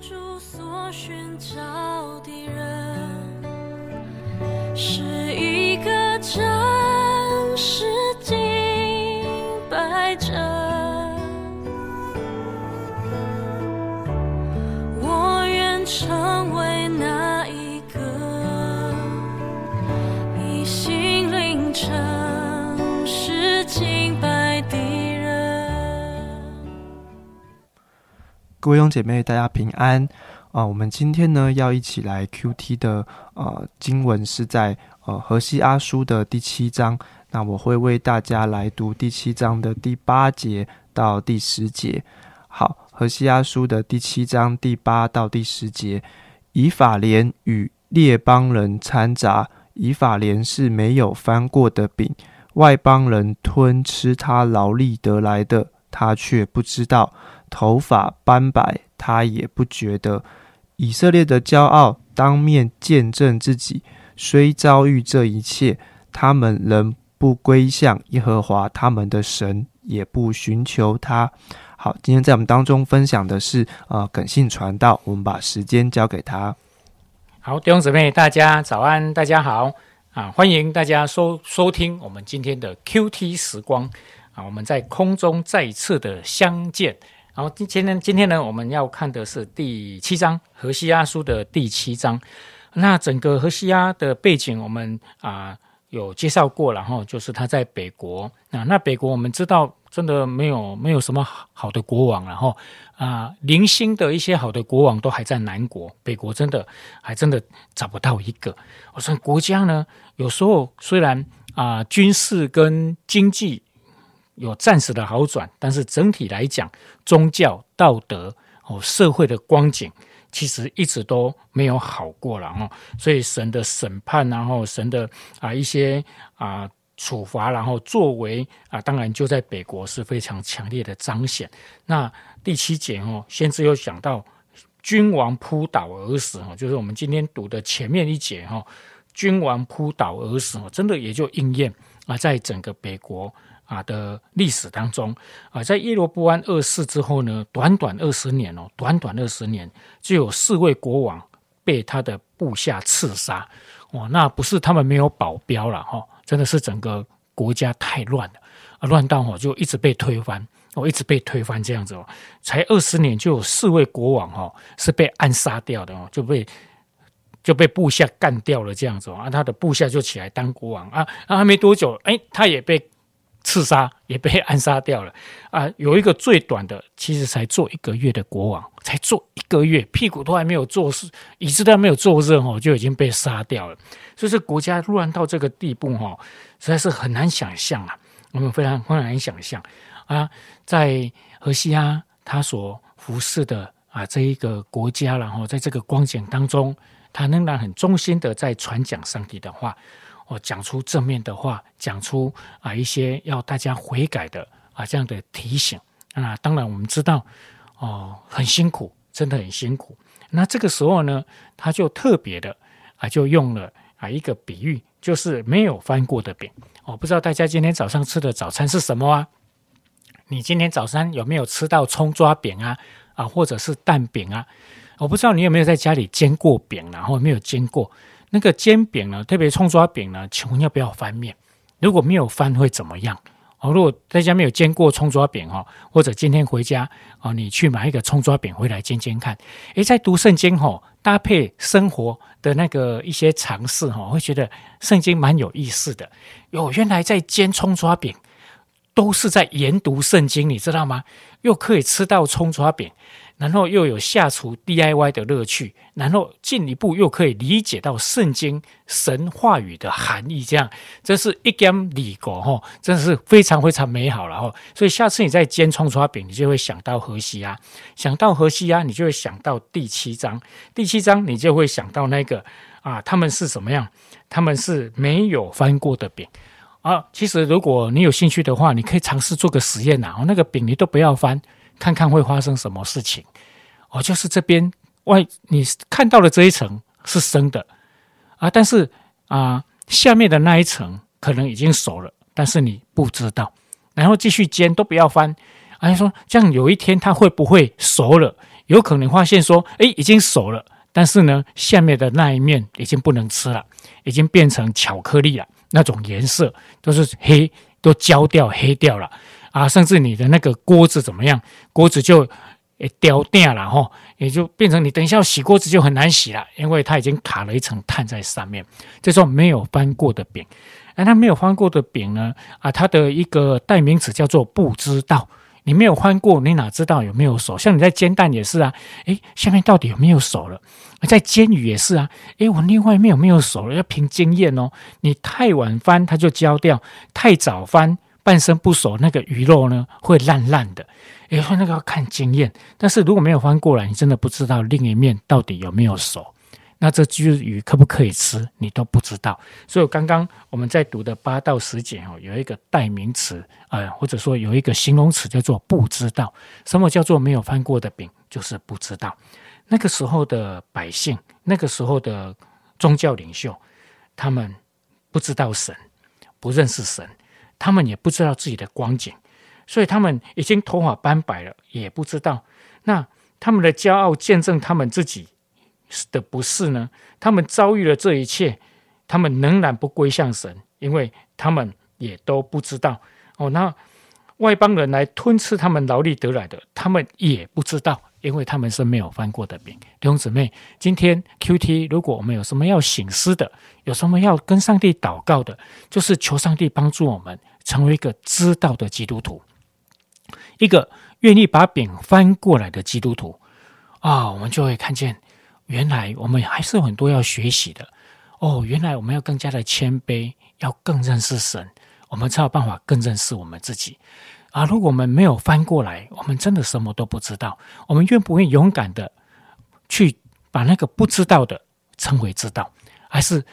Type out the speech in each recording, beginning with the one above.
主所寻找的人，是一个各位兄姐妹，大家平安啊、我们今天呢要一起来 QT 的呃经文是在呃荷西阿书的第七章。那我会为大家来读第七章的第八节到第十节。好，荷西阿书的第七章第八到第十节，以法莲与列邦人掺杂，以法莲是没有翻过的饼，外邦人吞吃他劳力得来的，他却不知道。头发斑白，他也不觉得。以色列的骄傲当面见证自己，虽遭遇这一切，他们仍不归向耶和华他们的神，也不寻求他。好，今天在我们当中分享的是呃耿信传道，我们把时间交给他。好，弟兄姊妹，大家早安，大家好啊！欢迎大家收收听我们今天的 QT 时光啊，我们在空中再一次的相见。然后今今天今天呢，我们要看的是第七章荷西阿书的第七章。那整个荷西阿的背景，我们啊有介绍过然后，就是他在北国啊。那北国我们知道，真的没有没有什么好好的国王然后啊，零星的一些好的国王都还在南国，北国真的还真的找不到一个。我说国家呢，有时候虽然啊军事跟经济有暂时的好转，但是整体来讲，宗教、道德哦社会的光景。其实一直都没有好过了哈，所以神的审判，然后神的啊一些啊处罚，然后作为啊，当然就在北国是非常强烈的彰显。那第七节哦，先知有讲到君王扑倒而死哦，就是我们今天读的前面一节哈，君王扑倒而死哦，真的也就应验啊，在整个北国。啊的历史当中啊，在耶罗波安二世之后呢，短短二十年哦，短短二十年就有四位国王被他的部下刺杀哦，那不是他们没有保镖了哈，真的是整个国家太乱了啊，乱到哦就一直被推翻哦，一直被推翻这样子哦，才二十年就有四位国王哦是被暗杀掉的哦，就被就被部下干掉了这样子，啊，他的部下就起来当国王啊，啊，还没多久哎，他也被。刺杀也被暗杀掉了啊！有一个最短的，其实才做一个月的国王，才做一个月，屁股都还没有做事，椅子都还没有坐热哦，就已经被杀掉了。所以这国家乱到这个地步哈，实在是很难想象啊！我们非常非常难想象啊，在荷西阿他所服侍的啊这一个国家，然后在这个光景当中，他仍然很忠心的在传讲上帝的话。哦，讲出正面的话，讲出啊一些要大家悔改的啊这样的提醒啊。当然，我们知道哦很辛苦，真的很辛苦。那这个时候呢，他就特别的啊，就用了啊一个比喻，就是没有翻过的饼。我不知道大家今天早上吃的早餐是什么啊？你今天早餐有没有吃到葱抓饼啊？啊，或者是蛋饼啊？我不知道你有没有在家里煎过饼，然后没有煎过。那个煎饼呢，特别葱抓饼呢，请问要不要翻面？如果没有翻会怎么样？哦，如果大家没有煎过葱抓饼哈，或者今天回家哦，你去买一个葱抓饼回来煎煎看。诶，在读圣经哦，搭配生活的那个一些尝试哈，会觉得圣经蛮有意思的。哟，原来在煎葱抓饼都是在研读圣经，你知道吗？又可以吃到葱抓饼。然后又有下厨 DIY 的乐趣，然后进一步又可以理解到圣经神话语的含义，这样这是一间礼国哈，真是非常非常美好了哈。所以下次你在煎葱抓饼，你就会想到河西啊，想到河西啊，你就会想到第七章，第七章你就会想到那个啊，他们是什么样？他们是没有翻过的饼啊。其实如果你有兴趣的话，你可以尝试做个实验呐，那个饼你都不要翻。看看会发生什么事情，哦，就是这边外你看到的这一层是生的啊，但是啊下面的那一层可能已经熟了，但是你不知道，然后继续煎都不要翻，啊，说这样有一天它会不会熟了？有可能发现说，诶，已经熟了，但是呢，下面的那一面已经不能吃了，已经变成巧克力了，那种颜色都是黑，都焦掉黑掉了啊，甚至你的那个锅子怎么样，锅子就诶掉掉了哈，也就变成你等一下洗锅子就很难洗了，因为它已经卡了一层碳在上面，这种没有翻过的饼。那它没有翻过的饼呢？啊，它的一个代名词叫做不知道。你没有翻过，你哪知道有没有熟？像你在煎蛋也是啊，诶，下面到底有没有熟了？在煎鱼也是啊，诶，我另外一面有没有熟了？要凭经验哦。你太晚翻它就焦掉，太早翻半生不熟，那个鱼肉呢会烂烂的。诶，那个要看经验。但是如果没有翻过来，你真的不知道另一面到底有没有熟。那这只鱼可不可以吃，你都不知道。所以刚刚我们在读的八到十节哦，有一个代名词，呃，或者说有一个形容词叫做“不知道”。什么叫做没有翻过的饼？就是不知道。那个时候的百姓，那个时候的宗教领袖，他们不知道神，不认识神，他们也不知道自己的光景，所以他们已经头发斑白了，也不知道。那他们的骄傲见证他们自己。的不是呢？他们遭遇了这一切，他们仍然不归向神，因为他们也都不知道哦。那外邦人来吞吃他们劳力得来的，他们也不知道，因为他们是没有翻过的饼。弟兄姊妹，今天 Q T，如果我们有什么要醒思的，有什么要跟上帝祷告的，就是求上帝帮助我们成为一个知道的基督徒，一个愿意把饼翻过来的基督徒啊，我们就会看见。原来我们还是有很多要学习的哦。原来我们要更加的谦卑，要更认识神，我们才有办法更认识我们自己啊。如果我们没有翻过来，我们真的什么都不知道。我们愿不愿意勇敢的去把那个不知道的称为知道，还是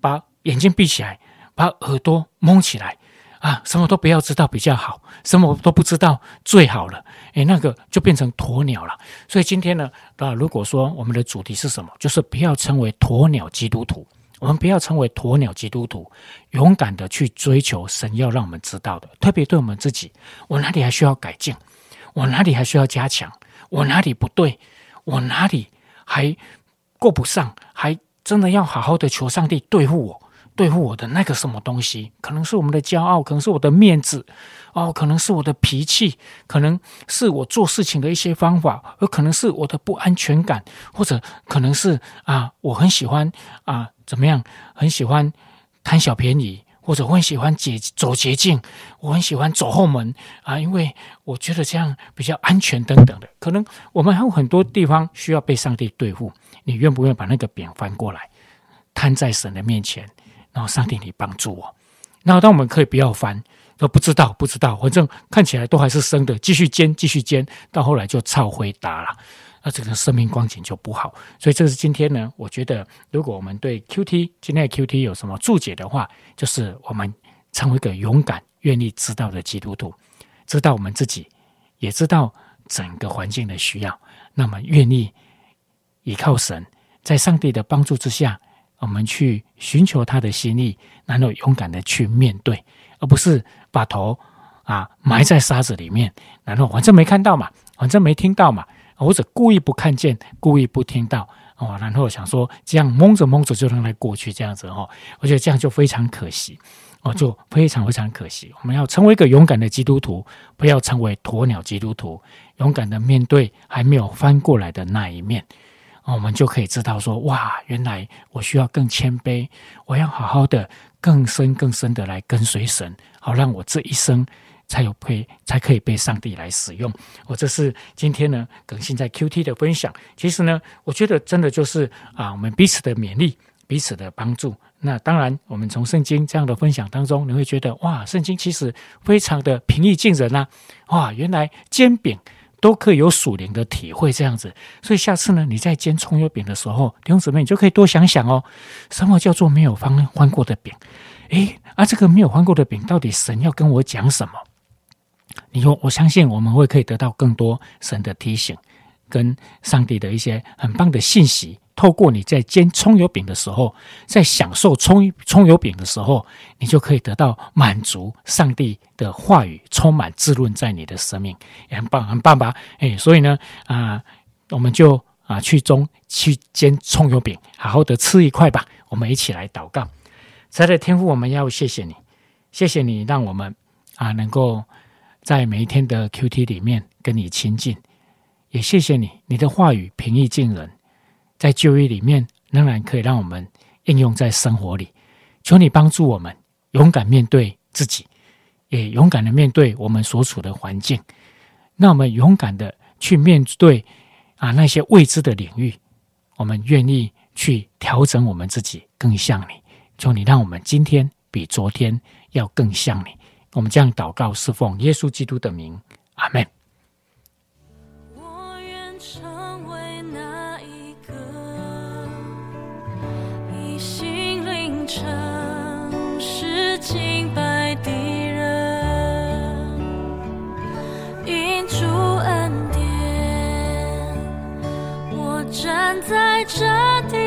把眼睛闭起来，把耳朵蒙起来？啊，什么都不要知道比较好，什么都不知道最好了。诶，那个就变成鸵鸟了。所以今天呢，啊，如果说我们的主题是什么，就是不要成为鸵鸟基督徒。我们不要成为鸵鸟基督徒，勇敢的去追求神要让我们知道的。特别对我们自己，我哪里还需要改进？我哪里还需要加强？我哪里不对？我哪里还过不上？还真的要好好的求上帝对付我。对付我的那个什么东西，可能是我们的骄傲，可能是我的面子，哦，可能是我的脾气，可能是我做事情的一些方法，而可能是我的不安全感，或者可能是啊，我很喜欢啊，怎么样，很喜欢贪小便宜，或者我很喜欢捷走捷径，我很喜欢走后门啊，因为我觉得这样比较安全等等的。可能我们还有很多地方需要被上帝对付，你愿不愿意把那个扁翻过来，摊在神的面前？然后上帝，你帮助我。然后，当我们可以不要翻，说不知道，不知道，反正看起来都还是生的，继续煎，继续煎，到后来就超回答了，那这个生命光景就不好。所以，这是今天呢，我觉得，如果我们对 Q T 今天的 Q T 有什么注解的话，就是我们成为一个勇敢、愿意知道的基督徒，知道我们自己，也知道整个环境的需要，那么愿意依靠神，在上帝的帮助之下。我们去寻求他的心意，然后勇敢的去面对，而不是把头啊埋在沙子里面，然后反正没看到嘛，反正没听到嘛，或者故意不看见，故意不听到哦，然后想说这样蒙着蒙着就让它过去，这样子哦，我觉得这样就非常可惜哦，就非常非常可惜。我们要成为一个勇敢的基督徒，不要成为鸵鸟基督徒，勇敢的面对还没有翻过来的那一面。我们就可以知道说，哇，原来我需要更谦卑，我要好好的、更深、更深的来跟随神，好让我这一生才有被才可以被上帝来使用。我这是今天呢更新在 Q T 的分享。其实呢，我觉得真的就是啊，我们彼此的勉励，彼此的帮助。那当然，我们从圣经这样的分享当中，你会觉得哇，圣经其实非常的平易近人呐，哇，原来煎饼。都可以有属灵的体会，这样子。所以下次呢，你在煎葱油饼的时候，弟兄姊妹，你就可以多想想哦，什么叫做没有翻翻过的饼？诶，啊，这个没有翻过的饼，到底神要跟我讲什么？你说，我相信我们会可以得到更多神的提醒，跟上帝的一些很棒的信息。透过你在煎葱油饼的时候，在享受葱葱油饼的时候，你就可以得到满足。上帝的话语充满滋润在你的生命，也很棒，很棒吧？哎，所以呢，啊，我们就啊去中去煎葱油饼，好好的吃一块吧。我们一起来祷告，在的天父，我们要谢谢你，谢谢你让我们啊能够在每一天的 Q T 里面跟你亲近，也谢谢你，你的话语平易近人，在就业里面仍然可以让我们应用在生活里。求你帮助我们勇敢面对自己，也勇敢的面对我们所处的环境。那我们勇敢的去面对啊那些未知的领域，我们愿意去调整我们自己，更像你。求你让我们今天比昨天要更像你。我们这样祷告，侍奉耶稣基督的名，阿门。在这地